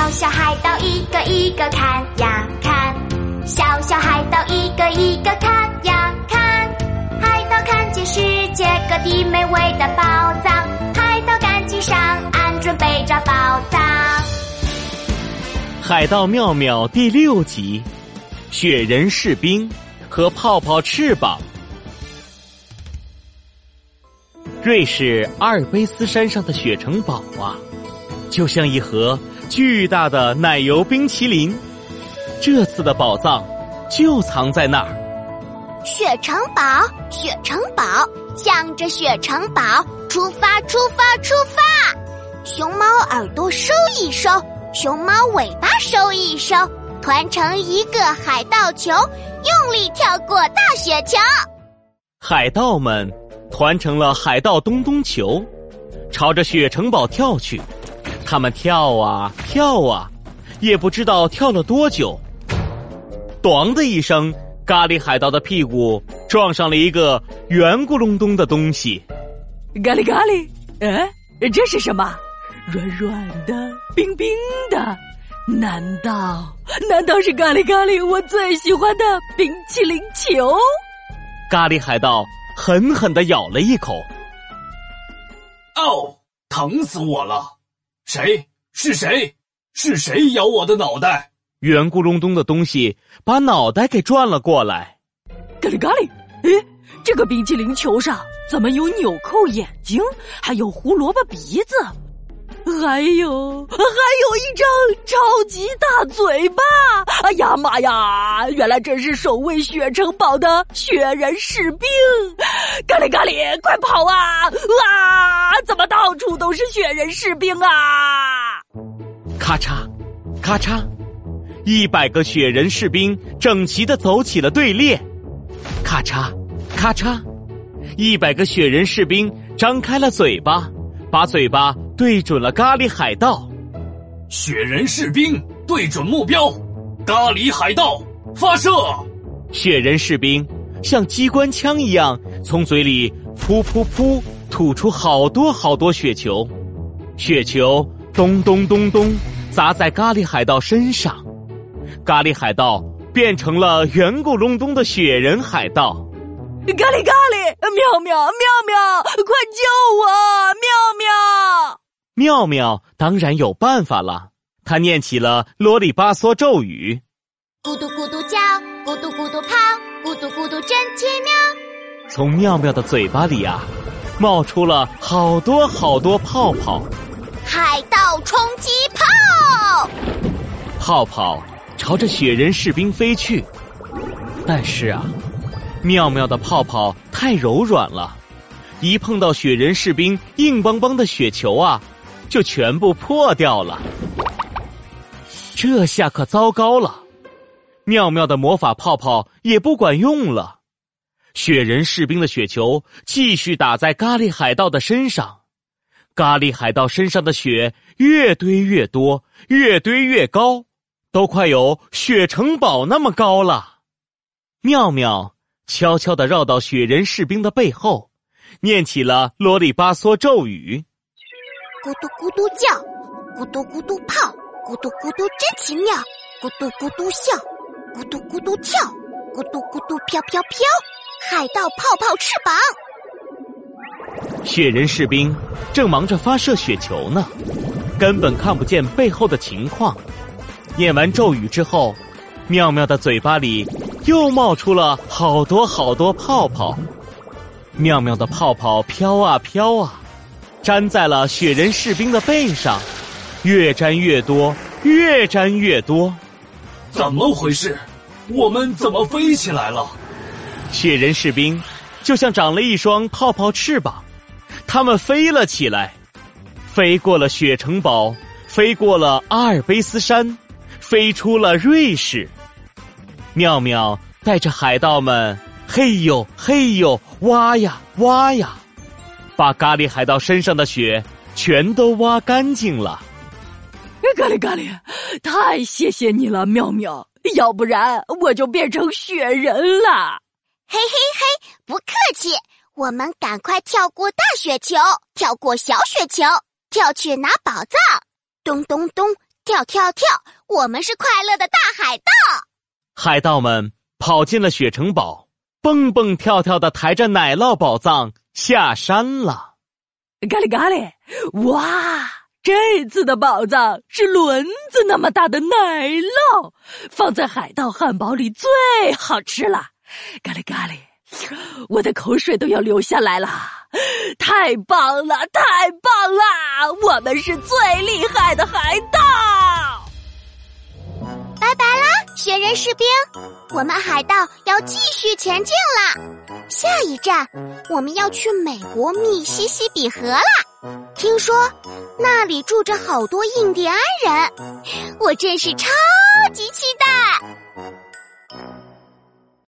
小小海盗一个一个看呀看，小小海盗一个一个看呀看。海盗看见世界各地美味的宝藏，海盗赶紧上岸准备找宝藏。海盗妙妙第六集：雪人士兵和泡泡翅膀。瑞士阿尔卑斯山上的雪城堡啊，就像一盒巨大的奶油冰淇淋。这次的宝藏就藏在那儿。雪城堡，雪城堡，向着雪城堡出发，出发，出发！熊猫耳朵收一收，熊猫尾巴收一收，团成一个海盗球，用力跳过大雪球。海盗们。团成了海盗咚咚球，朝着雪城堡跳去。他们跳啊跳啊，也不知道跳了多久。咚的一声，咖喱海盗的屁股撞上了一个圆咕隆咚的东西。咖喱咖喱，哎，这是什么？软软的，冰冰的，难道难道是咖喱咖喱我最喜欢的冰淇淋球？咖喱海盗。狠狠的咬了一口，哦，疼死我了！谁？是谁？是谁咬我的脑袋？圆咕隆咚的东西把脑袋给转了过来。咖喱咖喱，诶，这个冰淇淋球上怎么有纽扣眼睛，还有胡萝卜鼻子？还有，还有一张超级大嘴巴！哎呀妈呀！原来这是守卫雪城堡的雪人士兵！咖喱咖喱，快跑啊！啊！到处都是雪人士兵啊？咔嚓，咔嚓，一百个雪人士兵整齐的走起了队列。咔嚓，咔嚓，一百个雪人士兵张开了嘴巴，把嘴巴。对准了咖喱海盗，雪人士兵对准目标，咖喱海盗发射。雪人士兵像机关枪一样从嘴里噗噗噗吐出好多好多雪球，雪球咚咚咚咚砸在咖喱海盗身上，咖喱海盗变成了圆咕隆咚的雪人海盗。咖喱咖喱，妙妙妙妙，快救我！妙妙。妙妙当然有办法了，他念起了啰里吧嗦咒语：咕嘟咕嘟叫，咕嘟咕嘟跑，咕嘟咕嘟真奇妙。从妙妙的嘴巴里啊，冒出了好多好多泡泡。海盗冲击炮，泡泡朝着雪人士兵飞去，但是啊，妙妙的泡泡太柔软了，一碰到雪人士兵硬邦邦的雪球啊。就全部破掉了，这下可糟糕了！妙妙的魔法泡泡也不管用了，雪人士兵的雪球继续打在咖喱海盗的身上，咖喱海盗身上的雪越堆越多，越堆越高，都快有雪城堡那么高了。妙妙悄悄的绕到雪人士兵的背后，念起了啰里吧嗦咒语。咕嘟咕嘟叫，咕嘟咕嘟泡，咕嘟咕嘟真奇妙，咕嘟咕嘟笑，咕嘟咕嘟跳，咕嘟咕嘟飘飘飘，海盗泡泡翅膀。雪人士兵正忙着发射雪球呢，根本看不见背后的情况。念完咒语之后，妙妙的嘴巴里又冒出了好多好多泡泡，妙妙的泡泡飘啊飘啊。粘在了雪人士兵的背上，越粘越多，越粘越多。怎么回事？我们怎么飞起来了？雪人士兵就像长了一双泡泡翅膀，他们飞了起来，飞过了雪城堡，飞过了阿尔卑斯山，飞出了瑞士。妙妙带着海盗们，嘿呦嘿呦，挖呀挖呀。把咖喱海盗身上的雪全都挖干净了。咖喱咖喱，太谢谢你了，妙妙！要不然我就变成雪人了。嘿嘿嘿，不客气。我们赶快跳过大雪球，跳过小雪球，跳去拿宝藏。咚咚咚，跳跳跳，我们是快乐的大海盗。海盗们跑进了雪城堡，蹦蹦跳跳的抬着奶酪宝藏下山了。咖喱咖喱，哇！这次的宝藏是轮子那么大的奶酪，放在海盗汉堡里最好吃了。咖喱咖喱，我的口水都要流下来了！太棒了，太棒了！我们是最厉害的海盗！拜拜啦，雪人士兵！我们海盗要继续前进啦！下一站，我们要去美国密西西比河啦！听说那里住着好多印第安人，我真是超级。